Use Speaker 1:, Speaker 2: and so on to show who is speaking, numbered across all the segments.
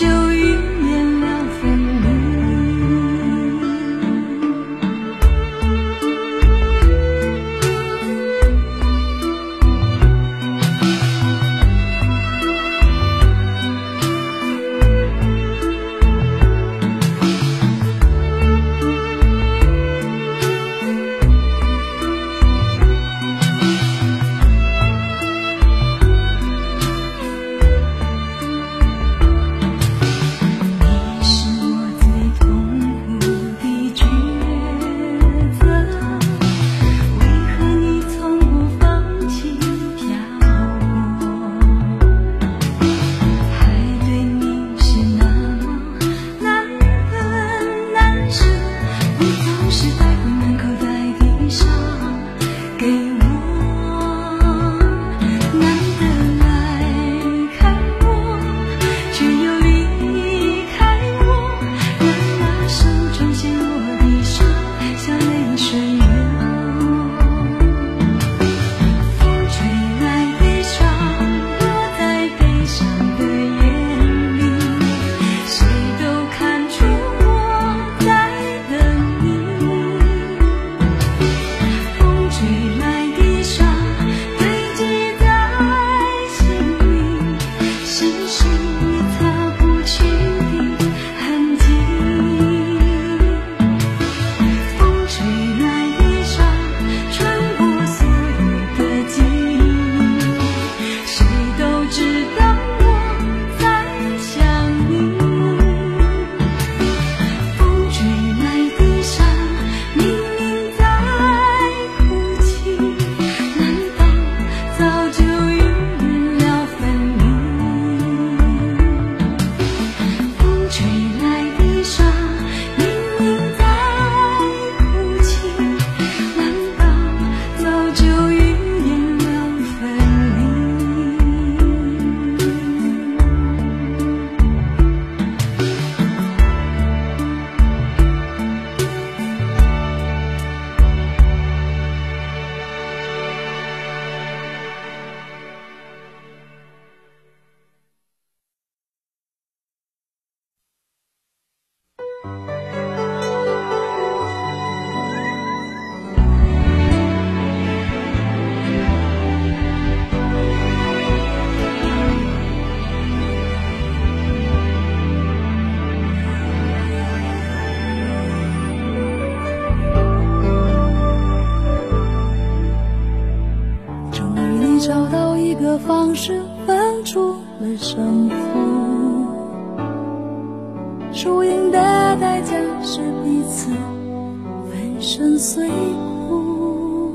Speaker 1: you. 时代方式分出了胜负，输赢的代价是彼此粉身碎骨。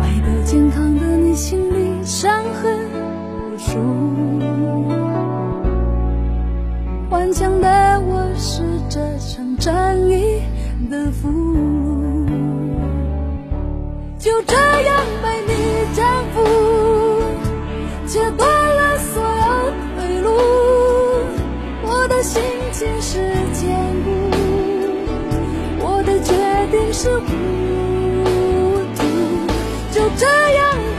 Speaker 1: 为得健康的你心里伤痕无数，顽强的我是这场战役的俘虏。就这样是糊涂。就这样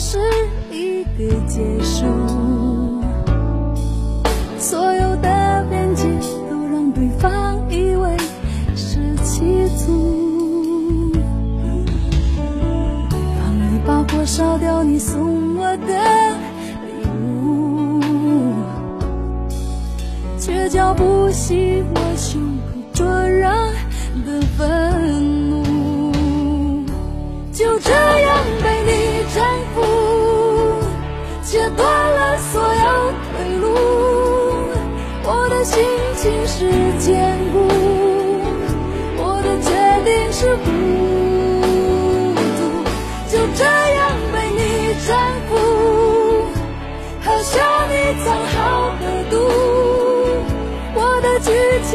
Speaker 1: 是一个结束，所有的边界都让对方以为是欺阻。放一把火烧掉你送我的礼物，却浇不熄我胸口灼热的愤心情是坚固，我的决定是孤独。就这样被你征服，好像你藏好的毒。我的剧情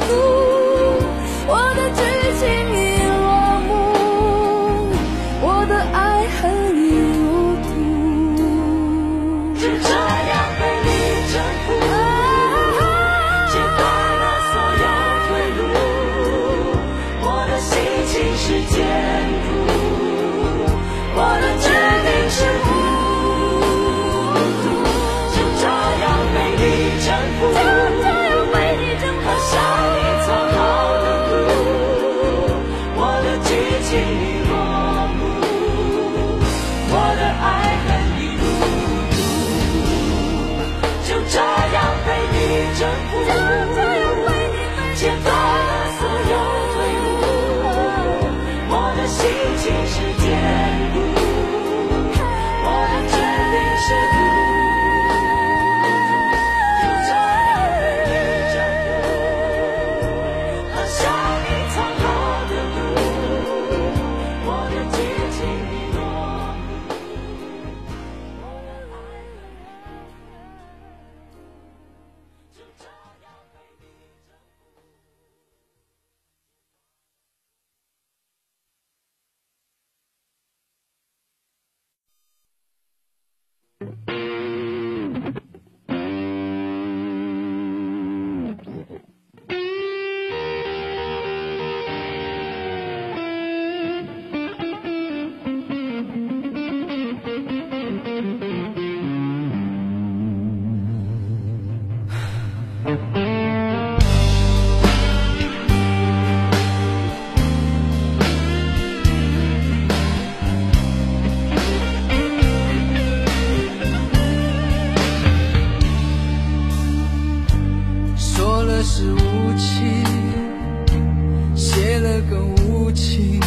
Speaker 2: 了个无情，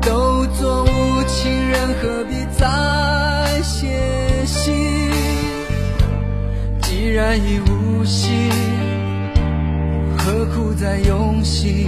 Speaker 2: 都做无情人，何必再写信？既然已
Speaker 3: 无心，何苦再用心？